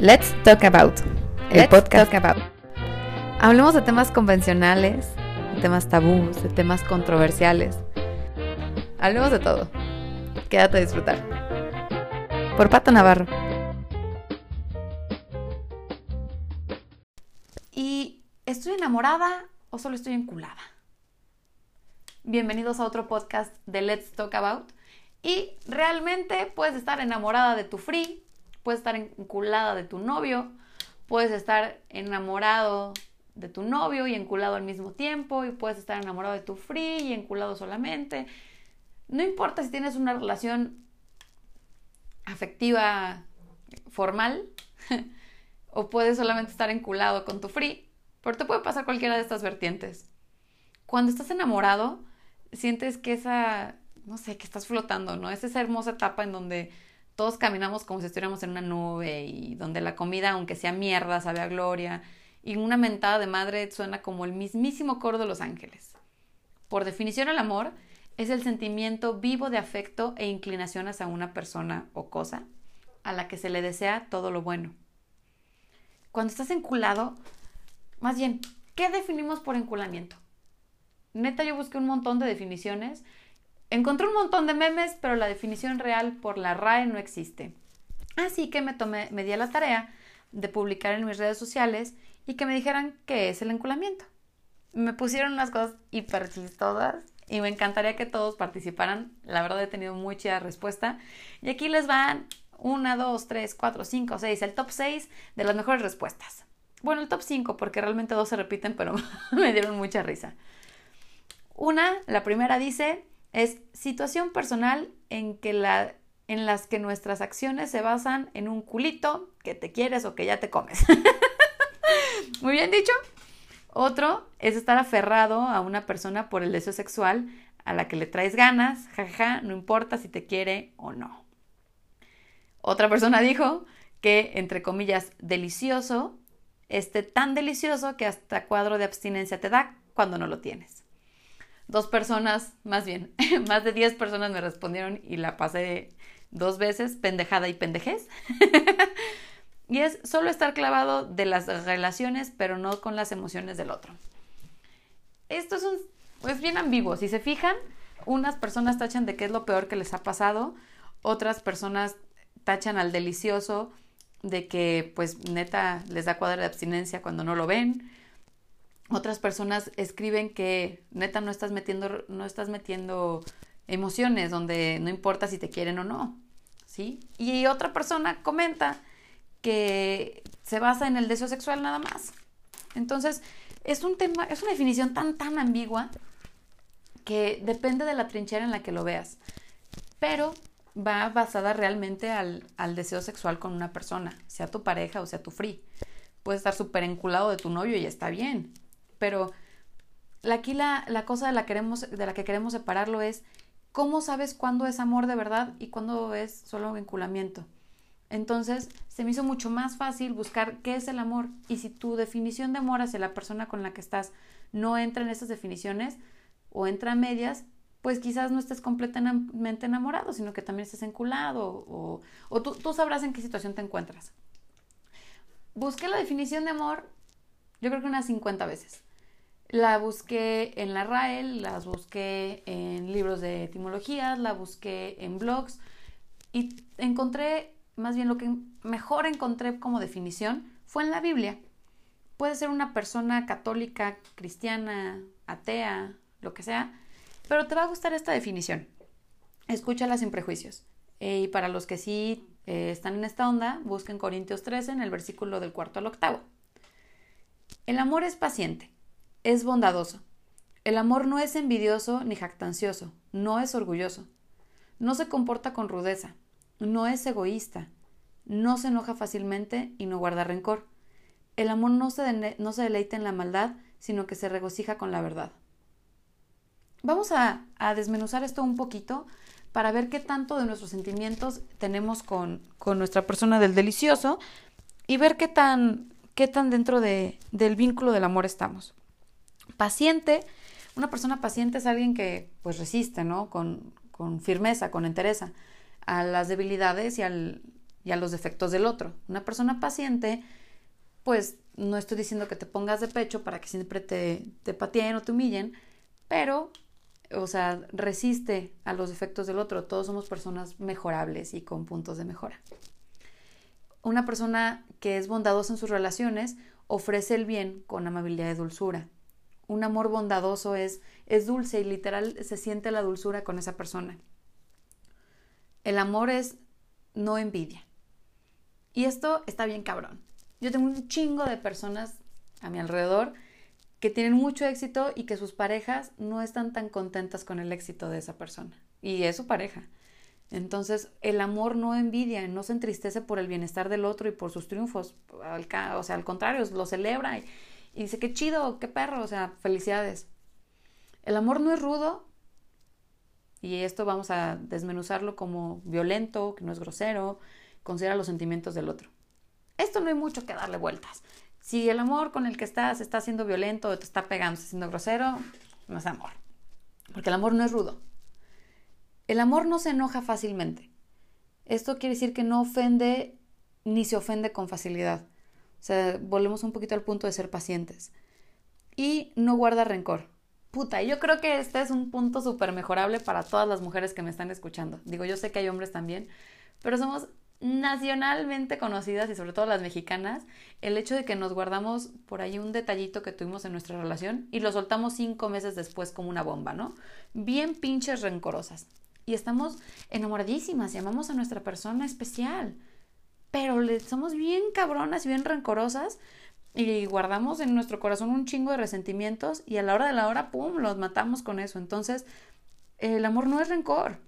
Let's Talk About, el Let's podcast. Talk About. Hablemos de temas convencionales, de temas tabús, de temas controversiales. Hablemos de todo. Quédate a disfrutar. Por Pato Navarro. ¿Y estoy enamorada o solo estoy enculada? Bienvenidos a otro podcast de Let's Talk About. Y realmente puedes estar enamorada de tu free, puedes estar enculada de tu novio, puedes estar enamorado de tu novio y enculado al mismo tiempo, y puedes estar enamorado de tu free y enculado solamente. No importa si tienes una relación afectiva formal o puedes solamente estar enculado con tu free, pero te puede pasar cualquiera de estas vertientes. Cuando estás enamorado, sientes que esa, no sé, que estás flotando, ¿no? Es esa hermosa etapa en donde todos caminamos como si estuviéramos en una nube y donde la comida, aunque sea mierda, sabe a gloria y una mentada de madre suena como el mismísimo coro de los ángeles. Por definición, el amor es el sentimiento vivo de afecto e inclinación hacia una persona o cosa a la que se le desea todo lo bueno. Cuando estás enculado, más bien, ¿qué definimos por enculamiento? Neta, yo busqué un montón de definiciones Encontré un montón de memes, pero la definición real por la RAE no existe. Así que me tomé, me di a la tarea de publicar en mis redes sociales y que me dijeran qué es el enculamiento. Me pusieron unas cosas hiper chistosas y me encantaría que todos participaran. La verdad he tenido muy respuesta. Y aquí les van una, dos, tres, cuatro, cinco, seis, el top 6 de las mejores respuestas. Bueno, el top 5 porque realmente dos se repiten, pero me dieron mucha risa. Una, la primera dice, es situación personal en, que la, en las que nuestras acciones se basan en un culito que te quieres o que ya te comes. Muy bien dicho. Otro es estar aferrado a una persona por el deseo sexual a la que le traes ganas, jaja, no importa si te quiere o no. Otra persona dijo que, entre comillas, delicioso, esté tan delicioso que hasta cuadro de abstinencia te da cuando no lo tienes dos personas, más bien, más de diez personas me respondieron y la pasé dos veces, pendejada y pendejez. y es solo estar clavado de las relaciones, pero no con las emociones del otro. Esto es, un, es bien ambiguo. Si se fijan, unas personas tachan de qué es lo peor que les ha pasado, otras personas tachan al delicioso de que pues neta les da cuadra de abstinencia cuando no lo ven otras personas escriben que neta no estás metiendo, no estás metiendo emociones donde no importa si te quieren o no, ¿sí? Y otra persona comenta que se basa en el deseo sexual nada más. Entonces, es un tema, es una definición tan, tan ambigua que depende de la trinchera en la que lo veas. Pero va basada realmente al, al deseo sexual con una persona, sea tu pareja o sea tu free. Puedes estar súper enculado de tu novio y está bien, pero aquí la, la cosa de la, queremos, de la que queremos separarlo es cómo sabes cuándo es amor de verdad y cuándo es solo vinculamiento. Entonces se me hizo mucho más fácil buscar qué es el amor y si tu definición de amor hacia la persona con la que estás no entra en esas definiciones o entra a medias, pues quizás no estés completamente enamorado, sino que también estés enculado o, o tú, tú sabrás en qué situación te encuentras. Busqué la definición de amor, yo creo que unas 50 veces. La busqué en la RAEL, las busqué en libros de etimologías, la busqué en blogs y encontré, más bien lo que mejor encontré como definición fue en la Biblia. Puede ser una persona católica, cristiana, atea, lo que sea, pero te va a gustar esta definición. Escúchala sin prejuicios. Eh, y para los que sí eh, están en esta onda, busquen Corintios 13 en el versículo del cuarto al octavo. El amor es paciente es bondadoso. El amor no es envidioso ni jactancioso, no es orgulloso. No se comporta con rudeza, no es egoísta, no se enoja fácilmente y no guarda rencor. El amor no se, no se deleita en la maldad, sino que se regocija con la verdad. Vamos a, a, desmenuzar esto un poquito para ver qué tanto de nuestros sentimientos tenemos con, con nuestra persona del delicioso y ver qué tan, qué tan dentro de, del vínculo del amor estamos. Paciente, una persona paciente es alguien que pues resiste, ¿no? Con, con firmeza, con entereza a las debilidades y al, y a los defectos del otro. Una persona paciente, pues no estoy diciendo que te pongas de pecho para que siempre te, te pateen o te humillen, pero, o sea, resiste a los defectos del otro. Todos somos personas mejorables y con puntos de mejora. Una persona que es bondadosa en sus relaciones ofrece el bien con amabilidad y dulzura. Un amor bondadoso es, es dulce y literal se siente la dulzura con esa persona. El amor es no envidia. Y esto está bien cabrón. Yo tengo un chingo de personas a mi alrededor que tienen mucho éxito y que sus parejas no están tan contentas con el éxito de esa persona. Y es su pareja. Entonces, el amor no envidia, no se entristece por el bienestar del otro y por sus triunfos. o sea, al contrario, lo celebra y, y dice, qué chido, qué perro, o sea, felicidades. El amor no es rudo, y esto vamos a desmenuzarlo como violento, que no es grosero, considera los sentimientos del otro. Esto no hay mucho que darle vueltas. Si el amor con el que estás está siendo violento, te está pegando, está siendo grosero, no es amor. Porque el amor no es rudo. El amor no se enoja fácilmente. Esto quiere decir que no ofende ni se ofende con facilidad. O sea, volvemos un poquito al punto de ser pacientes. Y no guarda rencor. Puta, yo creo que este es un punto súper mejorable para todas las mujeres que me están escuchando. Digo, yo sé que hay hombres también, pero somos nacionalmente conocidas y sobre todo las mexicanas, el hecho de que nos guardamos por ahí un detallito que tuvimos en nuestra relación y lo soltamos cinco meses después como una bomba, ¿no? Bien pinches rencorosas. Y estamos enamoradísimas y amamos a nuestra persona especial. Pero le, somos bien cabronas y bien rencorosas y guardamos en nuestro corazón un chingo de resentimientos y a la hora de la hora, ¡pum!, los matamos con eso. Entonces, el amor no es rencor,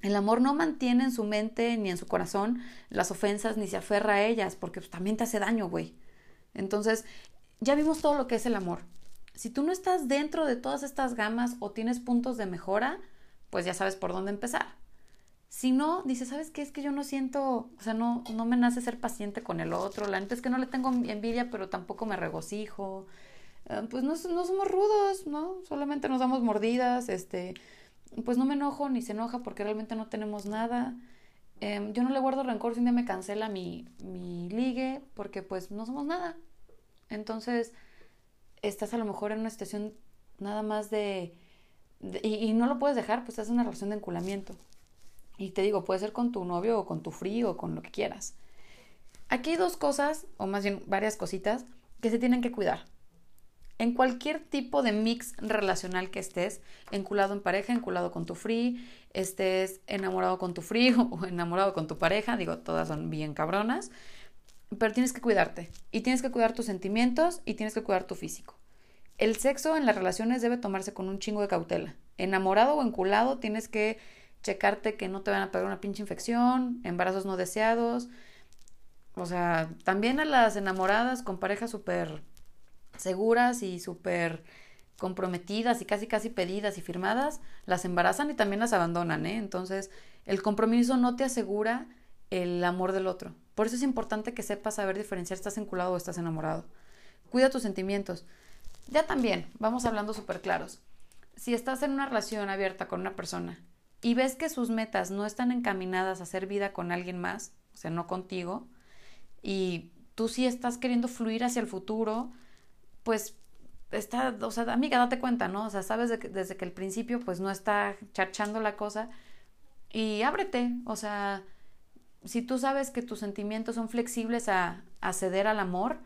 el amor no mantiene en su mente ni en su corazón las ofensas ni se aferra a ellas porque pues, también te hace daño, güey. Entonces, ya vimos todo lo que es el amor. Si tú no estás dentro de todas estas gamas o tienes puntos de mejora, pues ya sabes por dónde empezar. Si no, dices, ¿sabes qué? Es que yo no siento, o sea, no, no me nace ser paciente con el otro. La neta es que no le tengo envidia, pero tampoco me regocijo. Eh, pues no, no somos rudos, ¿no? Solamente nos damos mordidas, este pues no me enojo ni se enoja porque realmente no tenemos nada. Em, yo no le guardo rencor si un día me cancela mi, mi ligue porque pues no somos nada. Entonces, estás a lo mejor en una situación nada más de... y, no lo puedes dejar, pues es una relación de enculamiento. Y te digo, puede ser con tu novio o con tu frío o con lo que quieras. Aquí hay dos cosas, o más bien varias cositas, que se tienen que cuidar en cualquier tipo de mix relacional que estés, enculado en pareja, enculado con tu free, estés enamorado con tu free o enamorado con tu pareja, digo, todas son bien cabronas, pero tienes que cuidarte y tienes que cuidar tus sentimientos y tienes que cuidar tu físico. El sexo en las relaciones debe tomarse con un chingo de cautela. Enamorado o enculado tienes que checarte que no te van a pegar una pinche infección, embarazos no deseados. O sea, también a las enamoradas con pareja súper seguras y súper comprometidas y casi casi pedidas y firmadas, las embarazan y también las abandonan, ¿eh? Entonces, el compromiso no te asegura el amor del otro. Por eso es importante que sepas saber diferenciar estás enculado o estás enamorado. Cuida tus sentimientos. Ya también, vamos hablando súper claros. Si estás en una relación abierta con una persona y ves que sus metas no están encaminadas a hacer vida con alguien más, o sea, no contigo, y tú sí estás queriendo fluir hacia el futuro, pues está, o sea, amiga, date cuenta, ¿no? O sea, sabes que desde que el principio pues no está charchando la cosa y ábrete, o sea, si tú sabes que tus sentimientos son flexibles a, a ceder al amor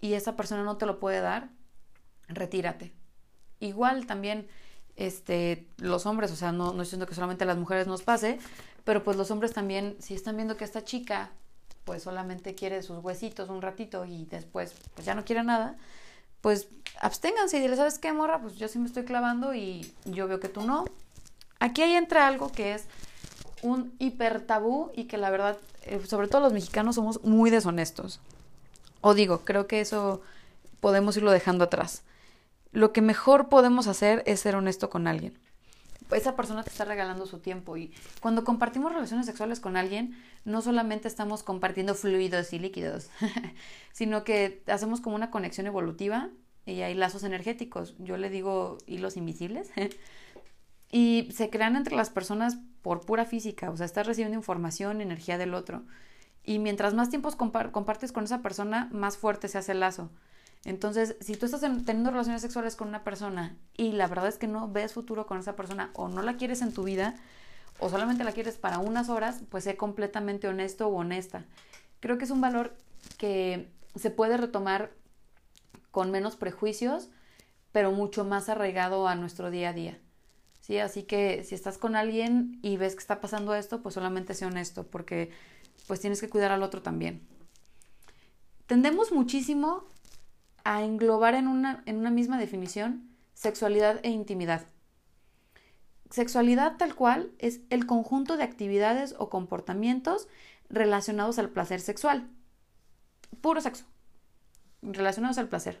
y esa persona no te lo puede dar, retírate. Igual también este, los hombres, o sea, no, no estoy que solamente a las mujeres nos pase, pero pues los hombres también, si están viendo que esta chica pues solamente quiere sus huesitos un ratito y después pues ya no quiere nada, pues absténganse y dile, ¿sabes qué, morra? Pues yo sí me estoy clavando y yo veo que tú no. Aquí ahí entra algo que es un hiper tabú y que la verdad, eh, sobre todo los mexicanos, somos muy deshonestos. O digo, creo que eso podemos irlo dejando atrás. Lo que mejor podemos hacer es ser honesto con alguien. Esa persona te está regalando su tiempo y cuando compartimos relaciones sexuales con alguien, no solamente estamos compartiendo fluidos y líquidos, sino que hacemos como una conexión evolutiva y hay lazos energéticos. Yo le digo hilos invisibles. y se crean entre las personas por pura física, o sea, estás recibiendo información, energía del otro. Y mientras más tiempos compartes con esa persona, más fuerte se hace el lazo. Entonces, si tú estás teniendo relaciones sexuales con una persona y la verdad es que no ves futuro con esa persona o no la quieres en tu vida o solamente la quieres para unas horas, pues sé completamente honesto o honesta. Creo que es un valor que se puede retomar con menos prejuicios, pero mucho más arraigado a nuestro día a día. ¿Sí? Así que si estás con alguien y ves que está pasando esto, pues solamente sé honesto, porque pues tienes que cuidar al otro también. Tendemos muchísimo a englobar en una, en una misma definición sexualidad e intimidad. Sexualidad tal cual es el conjunto de actividades o comportamientos relacionados al placer sexual. Puro sexo. Relacionados al placer.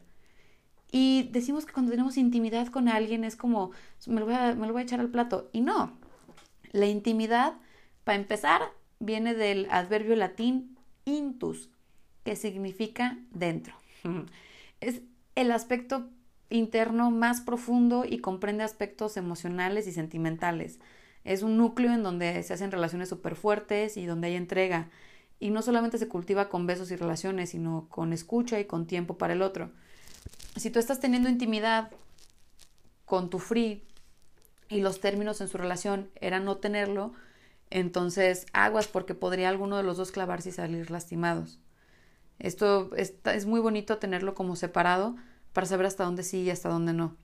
Y decimos que cuando tenemos intimidad con alguien es como, me lo voy a, me lo voy a echar al plato. Y no. La intimidad, para empezar, viene del adverbio latín intus, que significa dentro. Es el aspecto interno más profundo y comprende aspectos emocionales y sentimentales. Es un núcleo en donde se hacen relaciones súper fuertes y donde hay entrega. Y no solamente se cultiva con besos y relaciones, sino con escucha y con tiempo para el otro. Si tú estás teniendo intimidad con tu free y los términos en su relación eran no tenerlo, entonces aguas porque podría alguno de los dos clavarse y salir lastimados. Esto es muy bonito tenerlo como separado para saber hasta dónde sí y hasta dónde no.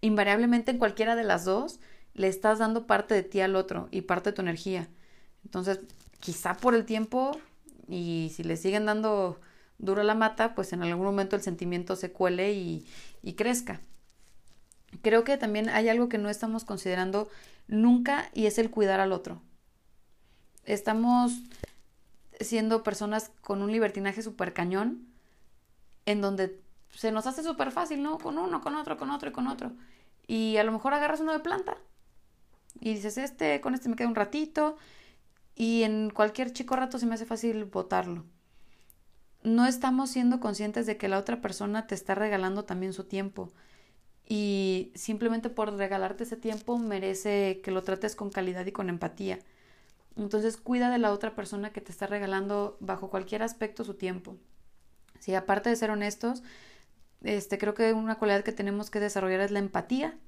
Invariablemente en cualquiera de las dos le estás dando parte de ti al otro y parte de tu energía. Entonces, quizá por el tiempo y si le siguen dando duro la mata, pues en algún momento el sentimiento se cuele y, y crezca. Creo que también hay algo que no estamos considerando nunca y es el cuidar al otro. Estamos siendo personas con un libertinaje súper cañón, en donde se nos hace súper fácil, ¿no? Con uno, con otro, con otro y con otro. Y a lo mejor agarras uno de planta y dices, este, con este me queda un ratito. Y en cualquier chico rato se me hace fácil botarlo. No estamos siendo conscientes de que la otra persona te está regalando también su tiempo. Y simplemente por regalarte ese tiempo merece que lo trates con calidad y con empatía. Entonces cuida de la otra persona que te está regalando bajo cualquier aspecto su tiempo. Si aparte de ser honestos, este, creo que una cualidad que tenemos que desarrollar es la empatía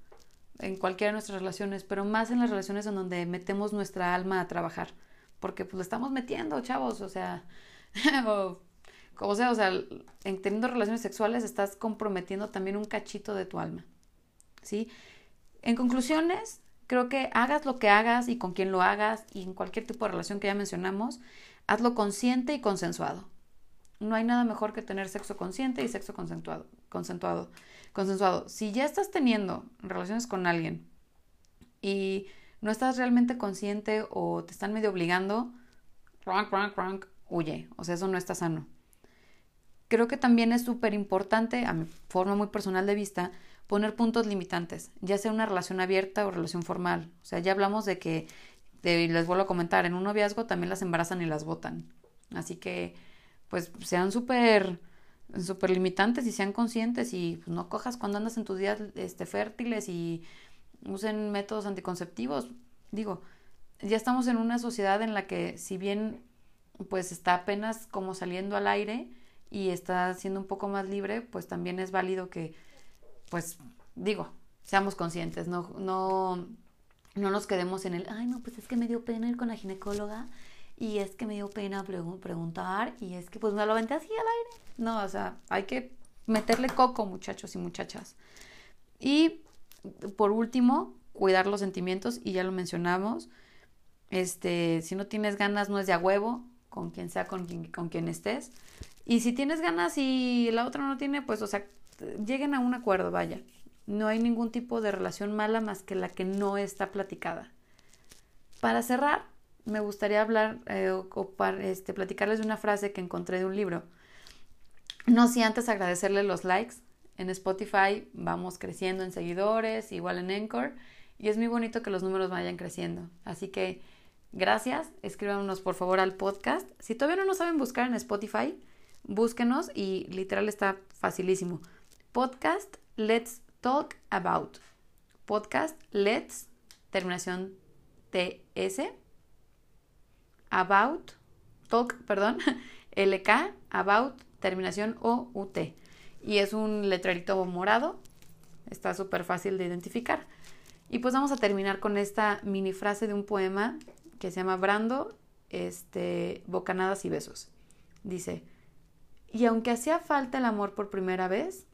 en cualquiera de nuestras relaciones, pero más en las relaciones en donde metemos nuestra alma a trabajar, porque pues lo estamos metiendo, chavos, o sea, como sea, o sea, en teniendo relaciones sexuales estás comprometiendo también un cachito de tu alma, ¿sí? En conclusiones, Creo que hagas lo que hagas y con quien lo hagas y en cualquier tipo de relación que ya mencionamos, hazlo consciente y consensuado. No hay nada mejor que tener sexo consciente y sexo consensuado. consensuado. Si ya estás teniendo relaciones con alguien y no estás realmente consciente o te están medio obligando, huye. O sea, eso no está sano. Creo que también es súper importante, a mi forma muy personal de vista, poner puntos limitantes, ya sea una relación abierta o relación formal. O sea, ya hablamos de que, les vuelvo a comentar, en un noviazgo también las embarazan y las botan. Así que, pues, sean súper súper limitantes y sean conscientes y pues, no cojas cuando andas en tus días este, fértiles y usen métodos anticonceptivos. Digo, ya estamos en una sociedad en la que si bien pues está apenas como saliendo al aire y está siendo un poco más libre, pues también es válido que pues digo, seamos conscientes, no, no, no nos quedemos en el, ay, no, pues es que me dio pena ir con la ginecóloga y es que me dio pena preguntar y es que pues me lo aventé así al aire. No, o sea, hay que meterle coco, muchachos y muchachas. Y por último, cuidar los sentimientos y ya lo mencionamos. Este, si no tienes ganas, no es de a huevo, con quien sea, con quien, con quien estés. Y si tienes ganas y la otra no tiene, pues, o sea, lleguen a un acuerdo, vaya. No hay ningún tipo de relación mala más que la que no está platicada. Para cerrar, me gustaría hablar eh, o, este, platicarles de una frase que encontré de un libro. No si antes agradecerle los likes. En Spotify vamos creciendo en seguidores, igual en Anchor, y es muy bonito que los números vayan creciendo. Así que gracias, escríbanos por favor al podcast. Si todavía no nos saben buscar en Spotify, búsquenos y literal está facilísimo. Podcast Let's Talk About. Podcast Let's, terminación TS. About, talk, perdón, LK, about, terminación O, UT. Y es un letrerito morado, está súper fácil de identificar. Y pues vamos a terminar con esta mini frase de un poema que se llama Brando, este, Bocanadas y Besos. Dice, y aunque hacía falta el amor por primera vez,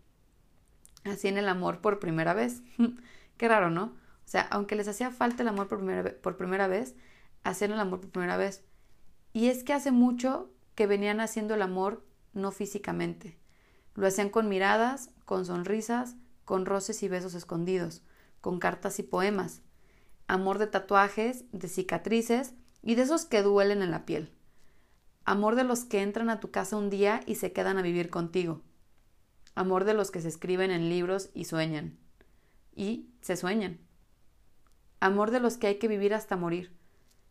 hacían el amor por primera vez. Qué raro, ¿no? O sea, aunque les hacía falta el amor por primera, por primera vez, hacían el amor por primera vez. Y es que hace mucho que venían haciendo el amor no físicamente. Lo hacían con miradas, con sonrisas, con roces y besos escondidos, con cartas y poemas. Amor de tatuajes, de cicatrices y de esos que duelen en la piel amor de los que entran a tu casa un día y se quedan a vivir contigo, amor de los que se escriben en libros y sueñan, y se sueñan, amor de los que hay que vivir hasta morir.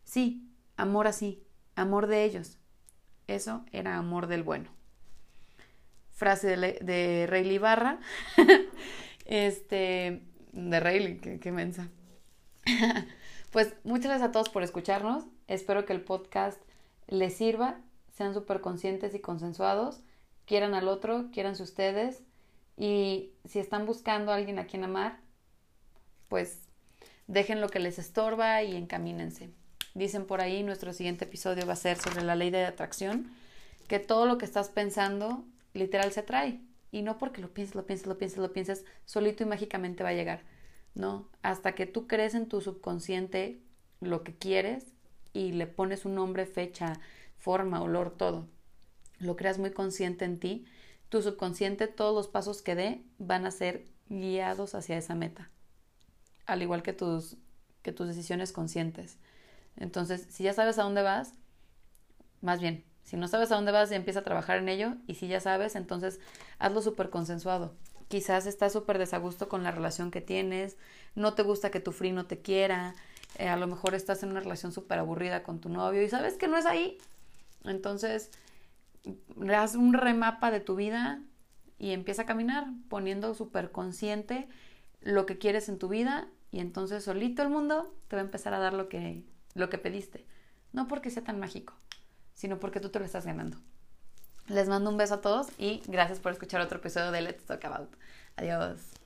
Sí, amor así, amor de ellos. Eso era amor del bueno. Frase de, de Rayleigh Barra. este, de Rayleigh, qué, qué mensa. pues muchas gracias a todos por escucharnos. Espero que el podcast les sirva sean súper conscientes y consensuados, quieran al otro, quieranse ustedes y si están buscando a alguien a quien amar, pues dejen lo que les estorba y encamínense. Dicen por ahí, nuestro siguiente episodio va a ser sobre la ley de atracción, que todo lo que estás pensando literal se atrae. Y no porque lo pienses, lo pienses, lo pienses, lo pienses, solito y mágicamente va a llegar. No, hasta que tú crees en tu subconsciente lo que quieres y le pones un nombre, fecha, forma, olor, todo, lo creas muy consciente en ti, tu subconsciente, todos los pasos que dé van a ser guiados hacia esa meta, al igual que tus, que tus decisiones conscientes. Entonces, si ya sabes a dónde vas, más bien, si no sabes a dónde vas, empieza a trabajar en ello, y si ya sabes, entonces hazlo súper consensuado. Quizás estás súper desagusto con la relación que tienes, no te gusta que tu free no te quiera, eh, a lo mejor estás en una relación súper aburrida con tu novio y sabes que no es ahí, entonces, haz un remapa de tu vida y empieza a caminar poniendo súper consciente lo que quieres en tu vida y entonces solito el mundo te va a empezar a dar lo que, lo que pediste. No porque sea tan mágico, sino porque tú te lo estás ganando. Les mando un beso a todos y gracias por escuchar otro episodio de Let's Talk About. Adiós.